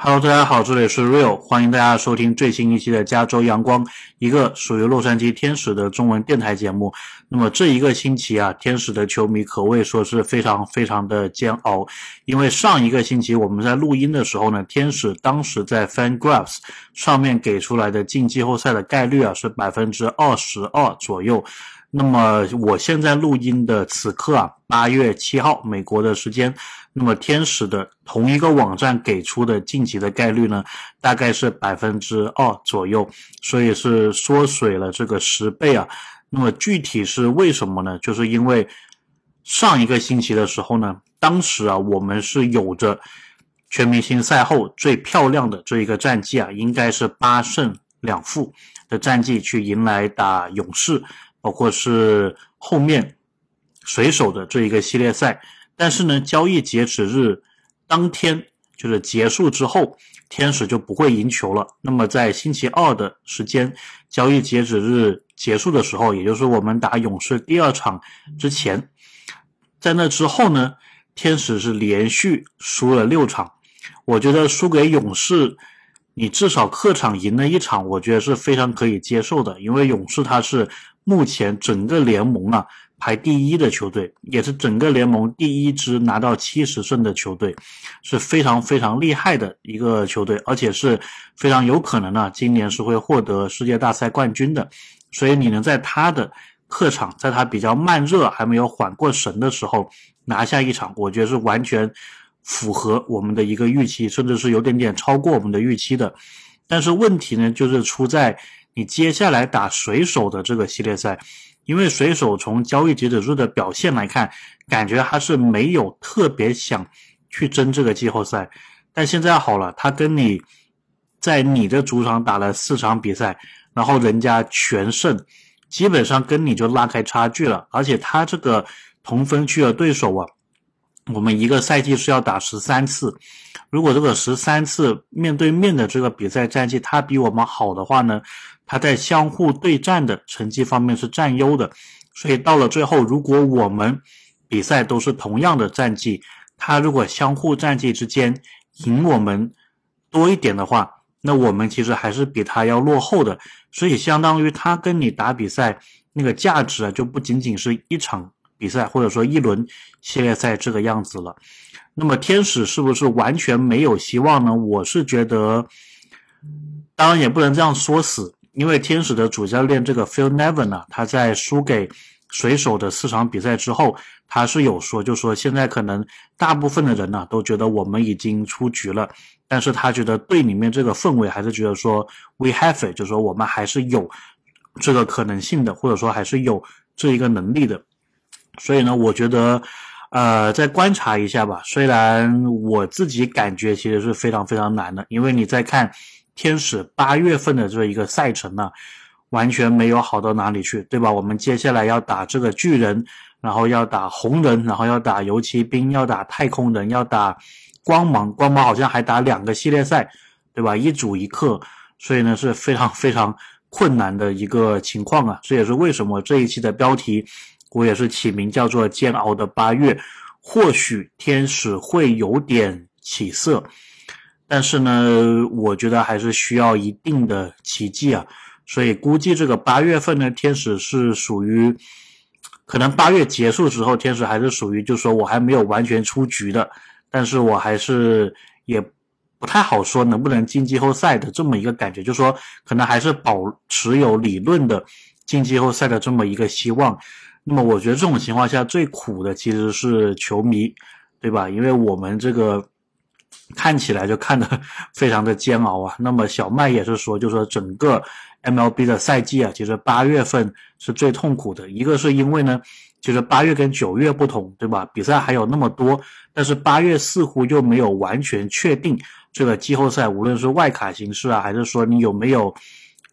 Hello，大家好，这里是 Real，欢迎大家收听最新一期的加州阳光，一个属于洛杉矶天使的中文电台节目。那么这一个星期啊，天使的球迷可谓说是非常非常的煎熬，因为上一个星期我们在录音的时候呢，天使当时在 FanGraphs 上面给出来的进季后赛的概率啊是百分之二十二左右。那么我现在录音的此刻啊，八月七号美国的时间，那么天使的同一个网站给出的晋级的概率呢，大概是百分之二左右，所以是缩水了这个十倍啊。那么具体是为什么呢？就是因为上一个星期的时候呢，当时啊，我们是有着全明星赛后最漂亮的这一个战绩啊，应该是八胜两负的战绩去迎来打勇士。包括是后面水手的这一个系列赛，但是呢，交易截止日当天就是结束之后，天使就不会赢球了。那么在星期二的时间，交易截止日结束的时候，也就是我们打勇士第二场之前，在那之后呢，天使是连续输了六场。我觉得输给勇士，你至少客场赢了一场，我觉得是非常可以接受的，因为勇士他是。目前整个联盟啊排第一的球队，也是整个联盟第一支拿到七十胜的球队，是非常非常厉害的一个球队，而且是非常有可能呢，今年是会获得世界大赛冠军的。所以你能在他的客场，在他比较慢热还没有缓过神的时候拿下一场，我觉得是完全符合我们的一个预期，甚至是有点点超过我们的预期的。但是问题呢，就是出在。你接下来打水手的这个系列赛，因为水手从交易截止日的表现来看，感觉他是没有特别想去争这个季后赛。但现在好了，他跟你在你的主场打了四场比赛，然后人家全胜，基本上跟你就拉开差距了。而且他这个同分区的对手啊，我们一个赛季是要打十三次，如果这个十三次面对面的这个比赛战绩他比我们好的话呢？他在相互对战的成绩方面是占优的，所以到了最后，如果我们比赛都是同样的战绩，他如果相互战绩之间赢我们多一点的话，那我们其实还是比他要落后的，所以相当于他跟你打比赛那个价值啊，就不仅仅是一场比赛或者说一轮系列赛这个样子了。那么天使是不是完全没有希望呢？我是觉得，当然也不能这样说死。因为天使的主教练这个 Phil Nevin 呢，他在输给水手的四场比赛之后，他是有说，就说现在可能大部分的人呢都觉得我们已经出局了，但是他觉得队里面这个氛围还是觉得说 We have it，就说我们还是有这个可能性的，或者说还是有这一个能力的。所以呢，我觉得，呃，再观察一下吧。虽然我自己感觉其实是非常非常难的，因为你在看。天使八月份的这一个赛程呢，完全没有好到哪里去，对吧？我们接下来要打这个巨人，然后要打红人，然后要打游骑兵，要打太空人，要打光芒。光芒好像还打两个系列赛，对吧？一主一客，所以呢是非常非常困难的一个情况啊。这也是为什么这一期的标题我也是起名叫做“煎熬的八月”。或许天使会有点起色。但是呢，我觉得还是需要一定的奇迹啊，所以估计这个八月份呢，天使是属于可能八月结束之后，天使还是属于，就是说我还没有完全出局的，但是我还是也不太好说能不能进季后赛的这么一个感觉，就是说可能还是保持有理论的进季后赛的这么一个希望。那么我觉得这种情况下最苦的其实是球迷，对吧？因为我们这个。看起来就看得非常的煎熬啊。那么小麦也是说，就是说整个 MLB 的赛季啊，其实八月份是最痛苦的。一个是因为呢，其实八月跟九月不同，对吧？比赛还有那么多，但是八月似乎又没有完全确定这个季后赛，无论是外卡形式啊，还是说你有没有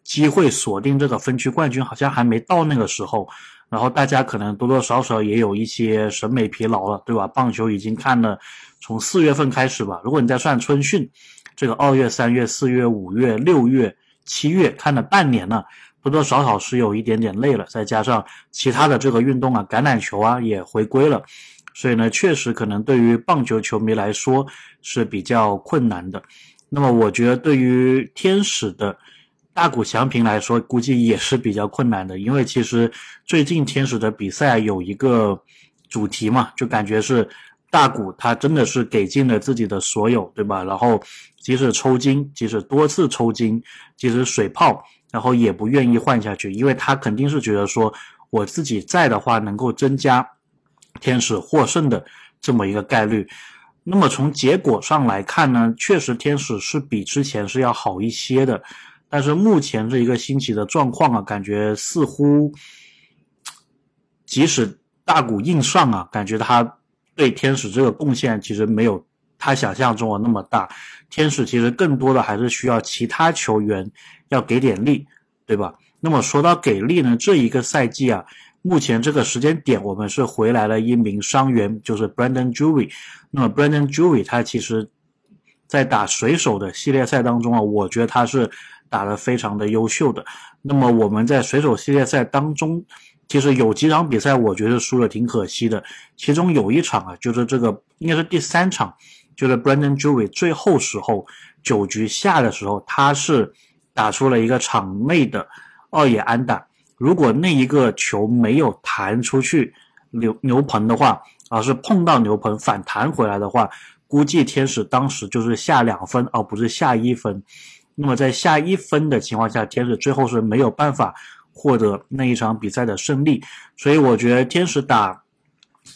机会锁定这个分区冠军，好像还没到那个时候。然后大家可能多多少少也有一些审美疲劳了，对吧？棒球已经看了从四月份开始吧，如果你再算春训，这个二月、三月、四月、五月、六月、七月看了半年了，多多少少是有一点点累了。再加上其他的这个运动啊，橄榄球啊也回归了，所以呢，确实可能对于棒球球迷来说是比较困难的。那么我觉得对于天使的大谷翔平来说，估计也是比较困难的，因为其实最近天使的比赛有一个主题嘛，就感觉是大谷他真的是给尽了自己的所有，对吧？然后即使抽筋，即使多次抽筋，即使水泡，然后也不愿意换下去，因为他肯定是觉得说我自己在的话，能够增加天使获胜的这么一个概率。那么从结果上来看呢，确实天使是比之前是要好一些的。但是目前这一个星期的状况啊，感觉似乎，即使大股硬上啊，感觉他对天使这个贡献其实没有他想象中的那么大。天使其实更多的还是需要其他球员要给点力，对吧？那么说到给力呢，这一个赛季啊，目前这个时间点，我们是回来了一名伤员，就是 Brandon Jury。那么 Brandon Jury 他其实，在打水手的系列赛当中啊，我觉得他是。打得非常的优秀的，那么我们在水手系列赛当中，其实有几场比赛我觉得输了挺可惜的，其中有一场啊，就是这个应该是第三场，就是 Brandon Jury 最后时候九局下的时候，他是打出了一个场内的二野安打，如果那一个球没有弹出去牛牛棚的话，而是碰到牛棚反弹回来的话，估计天使当时就是下两分，而不是下一分。那么在下一分的情况下，天使最后是没有办法获得那一场比赛的胜利，所以我觉得天使打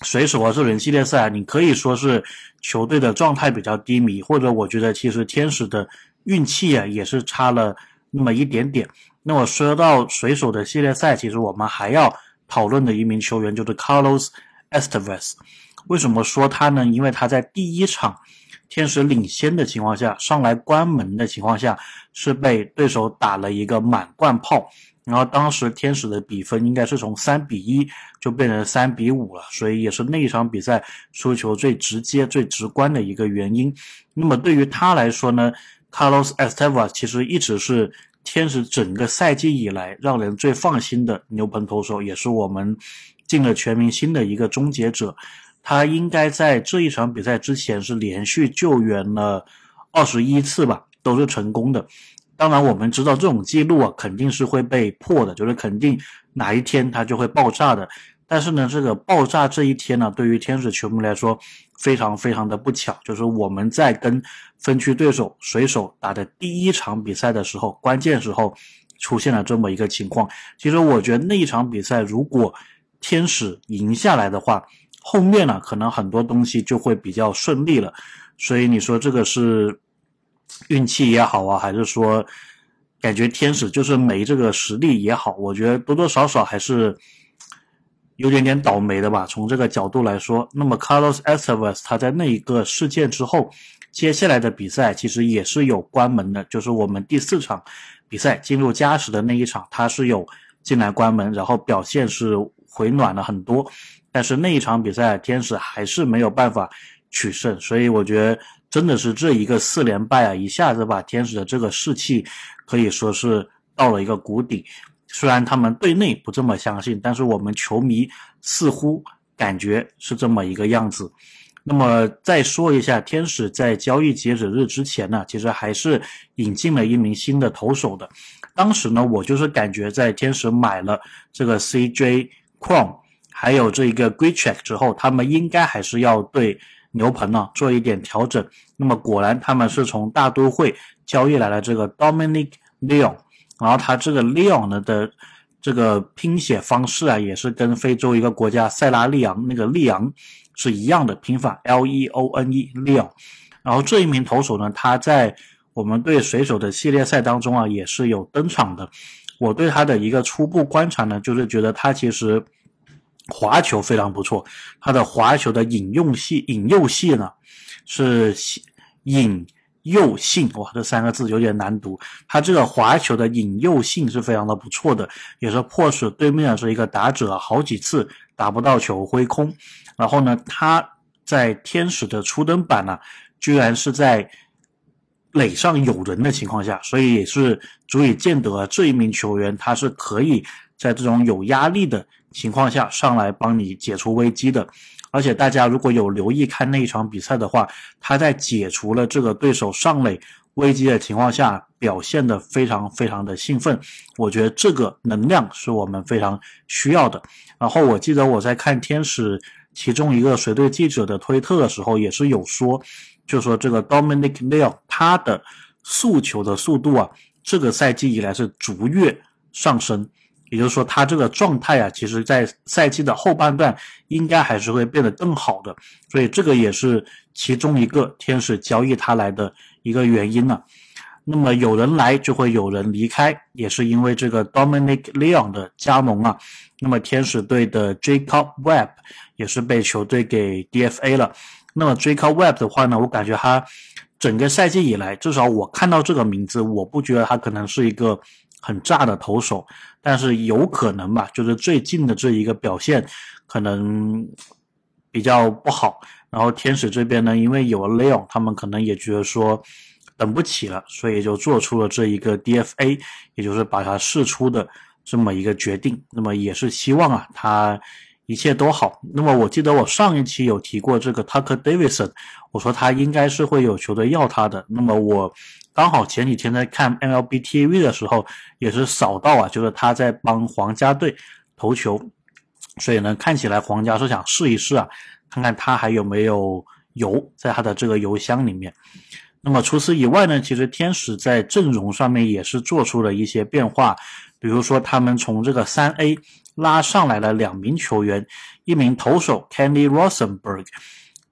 水手啊这轮系列赛，你可以说是球队的状态比较低迷，或者我觉得其实天使的运气啊也是差了那么一点点。那么说到水手的系列赛，其实我们还要讨论的一名球员就是 Carlos Estevez，为什么说他呢？因为他在第一场。天使领先的情况下，上来关门的情况下，是被对手打了一个满贯炮，然后当时天使的比分应该是从三比一就变成三比五了，所以也是那一场比赛输球最直接、最直观的一个原因。那么对于他来说呢，Carlos Esteva 其实一直是天使整个赛季以来让人最放心的牛棚投手，也是我们进了全明星的一个终结者。他应该在这一场比赛之前是连续救援了二十一次吧，都是成功的。当然，我们知道这种记录啊肯定是会被破的，就是肯定哪一天它就会爆炸的。但是呢，这个爆炸这一天呢，对于天使球迷来说非常非常的不巧，就是我们在跟分区对手水手打的第一场比赛的时候，关键时候出现了这么一个情况。其实我觉得那一场比赛如果天使赢下来的话，后面呢，可能很多东西就会比较顺利了，所以你说这个是运气也好啊，还是说感觉天使就是没这个实力也好，我觉得多多少少还是有点点倒霉的吧。从这个角度来说，那么 Carlos Estevez 他在那一个事件之后，接下来的比赛其实也是有关门的，就是我们第四场比赛进入加时的那一场，他是有进来关门，然后表现是回暖了很多。但是那一场比赛，天使还是没有办法取胜，所以我觉得真的是这一个四连败啊，一下子把天使的这个士气可以说是到了一个谷底。虽然他们队内不这么相信，但是我们球迷似乎感觉是这么一个样子。那么再说一下，天使在交易截止日之前呢，其实还是引进了一名新的投手的。当时呢，我就是感觉在天使买了这个 CJ Cron。还有这一个 Great Check 之后，他们应该还是要对牛棚呢做一点调整。那么果然，他们是从大都会交易来了这个 Dominic Leon，然后他这个 Leon 呢的这个拼写方式啊，也是跟非洲一个国家塞拉利昂那个利昂是一样的拼法，L E O N E Leon。然后这一名投手呢，他在我们对水手的系列赛当中啊，也是有登场的。我对他的一个初步观察呢，就是觉得他其实。滑球非常不错，他的滑球的引用系引诱系呢是引诱性哇，这三个字有点难读。他这个滑球的引诱性是非常的不错的，也是迫使对面是一个打者好几次打不到球挥空。然后呢，他在天使的初登板呢，居然是在垒上有人的情况下，所以也是足以见得这一名球员他是可以在这种有压力的。情况下上来帮你解除危机的，而且大家如果有留意看那一场比赛的话，他在解除了这个对手上垒危机的情况下表现的非常非常的兴奋，我觉得这个能量是我们非常需要的。然后我记得我在看天使其中一个随队记者的推特的时候，也是有说，就说这个 Dominic Neal 他的速球的速度啊，这个赛季以来是逐月上升。也就是说，他这个状态啊，其实在赛季的后半段应该还是会变得更好的，所以这个也是其中一个天使交易他来的一个原因了。那么有人来就会有人离开，也是因为这个 Dominic Leon 的加盟啊。那么天使队的 Jacob Webb 也是被球队给 DFA 了。那么 Jacob Webb 的话呢，我感觉他整个赛季以来，至少我看到这个名字，我不觉得他可能是一个。很炸的投手，但是有可能吧，就是最近的这一个表现可能比较不好。然后天使这边呢，因为有了 Leon，他们可能也觉得说等不起了，所以就做出了这一个 DFA，也就是把他释出的这么一个决定。那么也是希望啊，他一切都好。那么我记得我上一期有提过这个 Tucker Davidson，我说他应该是会有球队要他的。那么我。刚好前几天在看 MLB TV 的时候，也是扫到啊，就是他在帮皇家队投球，所以呢，看起来皇家是想试一试啊，看看他还有没有油在他的这个油箱里面。那么除此以外呢，其实天使在阵容上面也是做出了一些变化，比如说他们从这个三 A 拉上来了两名球员，一名投手 Kenny Rosenberg。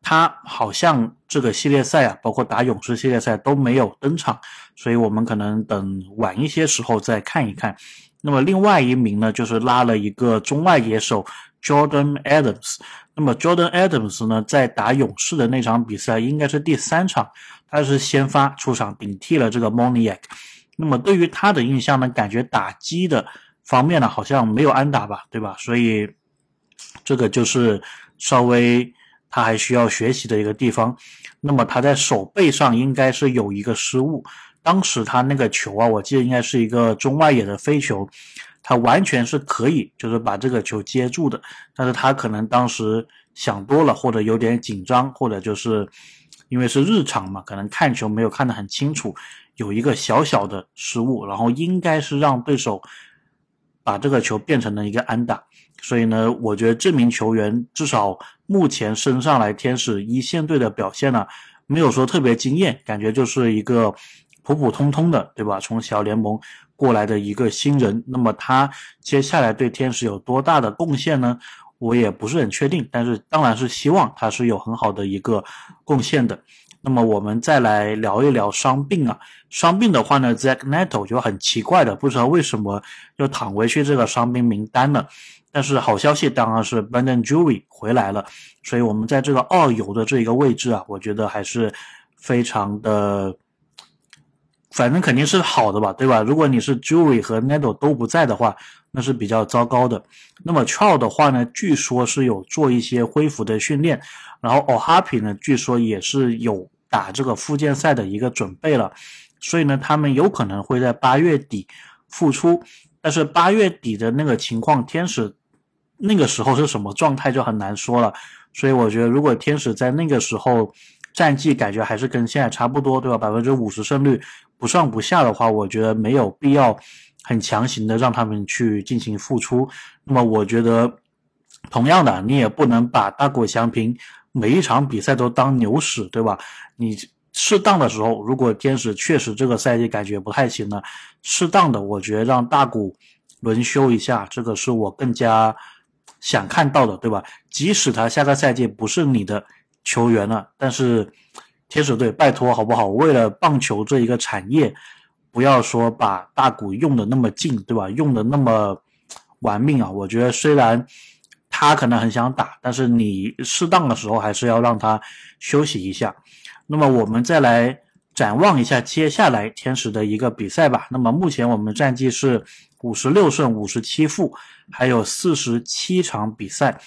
他好像这个系列赛啊，包括打勇士系列赛都没有登场，所以我们可能等晚一些时候再看一看。那么另外一名呢，就是拉了一个中外野手 Jordan Adams。那么 Jordan Adams 呢，在打勇士的那场比赛应该是第三场，他是先发出场顶替了这个 Moniak。那么对于他的印象呢，感觉打击的方面呢，好像没有安打吧，对吧？所以这个就是稍微。他还需要学习的一个地方，那么他在手背上应该是有一个失误。当时他那个球啊，我记得应该是一个中外野的飞球，他完全是可以就是把这个球接住的，但是他可能当时想多了，或者有点紧张，或者就是因为是日常嘛，可能看球没有看得很清楚，有一个小小的失误，然后应该是让对手把这个球变成了一个安打。所以呢，我觉得这名球员至少目前升上来天使一线队的表现呢，没有说特别惊艳，感觉就是一个普普通通的，对吧？从小联盟过来的一个新人，那么他接下来对天使有多大的贡献呢？我也不是很确定，但是当然是希望他是有很好的一个贡献的。那么我们再来聊一聊伤病啊，伤病的话呢，Zack Neto 就很奇怪的，不知道为什么又躺回去这个伤病名单了。但是好消息当然是 Brandon j u r y 回来了，所以我们在这个二游的这一个位置啊，我觉得还是非常的，反正肯定是好的吧，对吧？如果你是 j u r y 和 n e t t o 都不在的话，那是比较糟糕的。那么 Chao 的话呢，据说是有做一些恢复的训练，然后 O'Happy 呢，据说也是有打这个复健赛的一个准备了，所以呢，他们有可能会在八月底复出。但是八月底的那个情况，天使那个时候是什么状态就很难说了。所以我觉得，如果天使在那个时候战绩感觉还是跟现在差不多，对吧？百分之五十胜率不上不下的话，我觉得没有必要很强行的让他们去进行复出。那么我觉得，同样的，你也不能把大谷翔平每一场比赛都当牛使，对吧？你。适当的时候，如果天使确实这个赛季感觉不太行了，适当的我觉得让大谷轮休一下，这个是我更加想看到的，对吧？即使他下个赛季不是你的球员了，但是天使队拜托好不好？为了棒球这一个产业，不要说把大谷用的那么尽，对吧？用的那么玩命啊！我觉得虽然他可能很想打，但是你适当的时候还是要让他休息一下。那么我们再来展望一下接下来天使的一个比赛吧。那么目前我们战绩是五十六胜五十七负，还有四十七场比赛。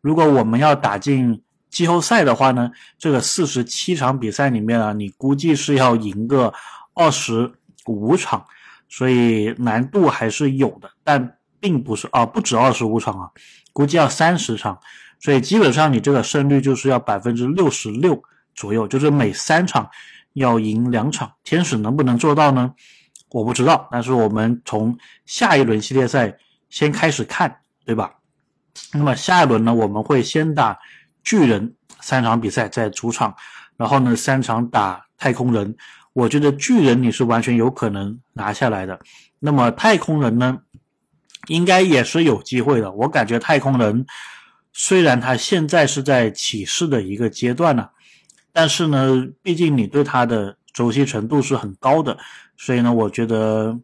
如果我们要打进季后赛的话呢，这个四十七场比赛里面啊，你估计是要赢个二十五场，所以难度还是有的，但并不是啊，不止二十五场啊，估计要三十场，所以基本上你这个胜率就是要百分之六十六。左右就是每三场要赢两场，天使能不能做到呢？我不知道，但是我们从下一轮系列赛先开始看，对吧？那么下一轮呢，我们会先打巨人三场比赛在主场，然后呢三场打太空人。我觉得巨人你是完全有可能拿下来的，那么太空人呢，应该也是有机会的。我感觉太空人虽然他现在是在起势的一个阶段呢，但是呢，毕竟你对他的熟悉程度是很高的，所以呢，我觉得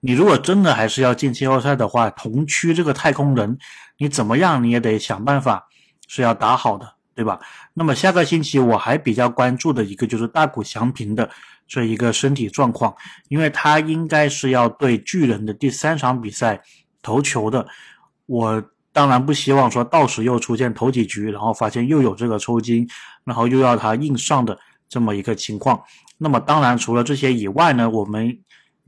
你如果真的还是要进季后赛的话，同区这个太空人，你怎么样你也得想办法是要打好的。对吧？那么下个星期我还比较关注的一个就是大谷翔平的这一个身体状况，因为他应该是要对巨人的第三场比赛投球的。我当然不希望说到时又出现头几局，然后发现又有这个抽筋，然后又要他硬上的这么一个情况。那么当然除了这些以外呢，我们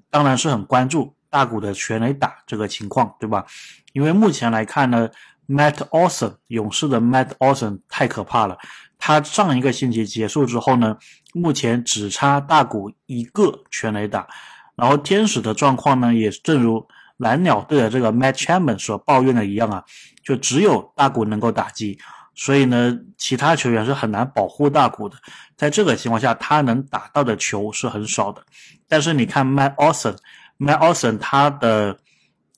当然是很关注大谷的全垒打这个情况，对吧？因为目前来看呢。Matt Olson，勇士的 Matt Olson 太可怕了。他上一个星期结束之后呢，目前只差大谷一个全垒打。然后天使的状况呢，也正如蓝鸟队的这个 Matt Chapman 所抱怨的一样啊，就只有大谷能够打击，所以呢，其他球员是很难保护大谷的。在这个情况下，他能打到的球是很少的。但是你看 Matt Olson，Matt Olson 他的。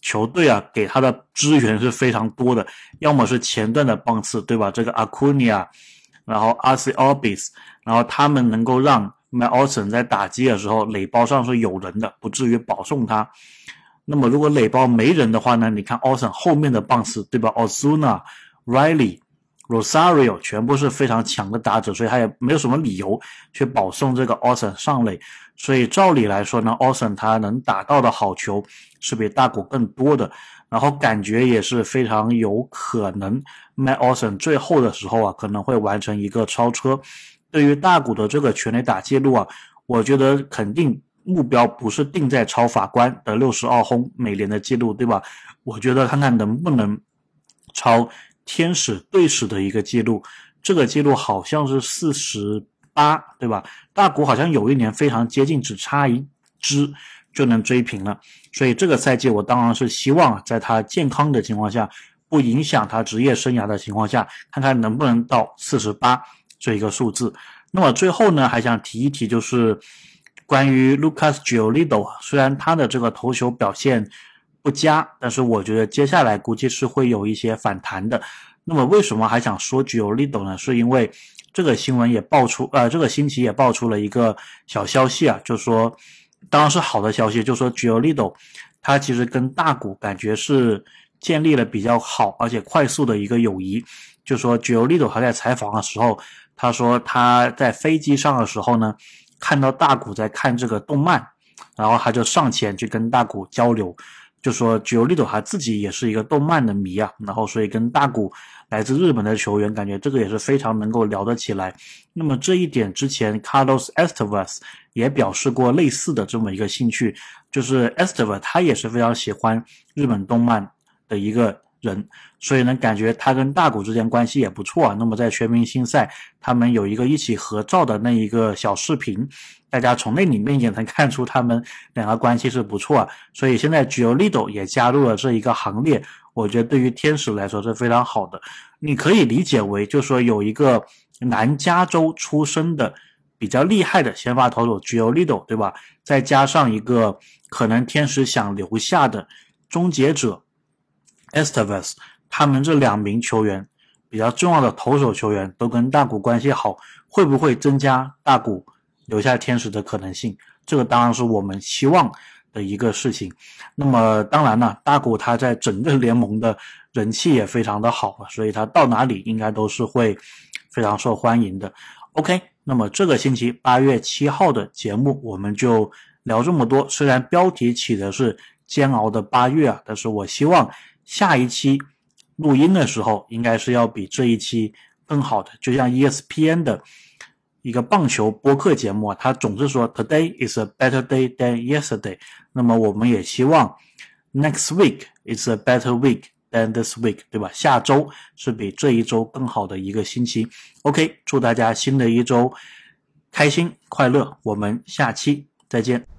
球队啊，给他的支援是非常多的，要么是前段的棒次，对吧？这个阿库尼亚，然后阿西奥比斯，然后他们能够让麦奥森在打击的时候垒包上是有人的，不至于保送他。那么如果垒包没人的话呢？你看奥森后面的棒次，对吧？Osuna、Riley、Rosario 全部是非常强的打者，所以他也没有什么理由去保送这个奥森上垒。所以照理来说呢，奥森他能打到的好球是比大谷更多的，然后感觉也是非常有可能，麦奥森最后的时候啊可能会完成一个超车。对于大谷的这个全垒打记录啊，我觉得肯定目标不是定在超法官的六十二轰美联的记录，对吧？我觉得看看能不能超天使队史的一个记录，这个记录好像是四十。八对吧？大谷好像有一年非常接近，只差一支就能追平了。所以这个赛季我当然是希望在他健康的情况下，不影响他职业生涯的情况下，看看能不能到四十八这一个数字。那么最后呢，还想提一提，就是关于 Lucas Giolito，虽然他的这个投球表现不佳，但是我觉得接下来估计是会有一些反弹的。那么为什么还想说 Giolito 呢？是因为这个新闻也爆出，呃，这个星期也爆出了一个小消息啊，就说，当然是好的消息，就说 g i o l i d o 他其实跟大谷感觉是建立了比较好而且快速的一个友谊。就说 g i o l i d o 他在采访的时候，他说他在飞机上的时候呢，看到大谷在看这个动漫，然后他就上前去跟大谷交流。就说 j o l i t o 他自己也是一个动漫的迷啊，然后所以跟大谷来自日本的球员，感觉这个也是非常能够聊得起来。那么这一点之前 Carlos Estevas 也表示过类似的这么一个兴趣，就是 Estevas 他也是非常喜欢日本动漫的一个。人，所以呢，感觉他跟大谷之间关系也不错啊。那么在全明星赛，他们有一个一起合照的那一个小视频，大家从那里面也能看出他们两个关系是不错。所以现在 g i o l i d o 也加入了这一个行列，我觉得对于天使来说是非常好的。你可以理解为，就说有一个南加州出生的比较厉害的先发投手 g i o l i d o 对吧？再加上一个可能天使想留下的终结者。Estevas，他们这两名球员比较重要的投手球员都跟大谷关系好，会不会增加大谷留下天使的可能性？这个当然是我们希望的一个事情。那么当然呢，大谷他在整个联盟的人气也非常的好啊，所以他到哪里应该都是会非常受欢迎的。OK，那么这个星期八月七号的节目我们就聊这么多。虽然标题起的是煎熬的八月啊，但是我希望。下一期录音的时候，应该是要比这一期更好的。就像 ESPN 的一个棒球播客节目啊，它总是说 Today is a better day than yesterday。那么我们也希望 Next week is a better week than this week，对吧？下周是比这一周更好的一个星期。OK，祝大家新的一周开心快乐。我们下期再见。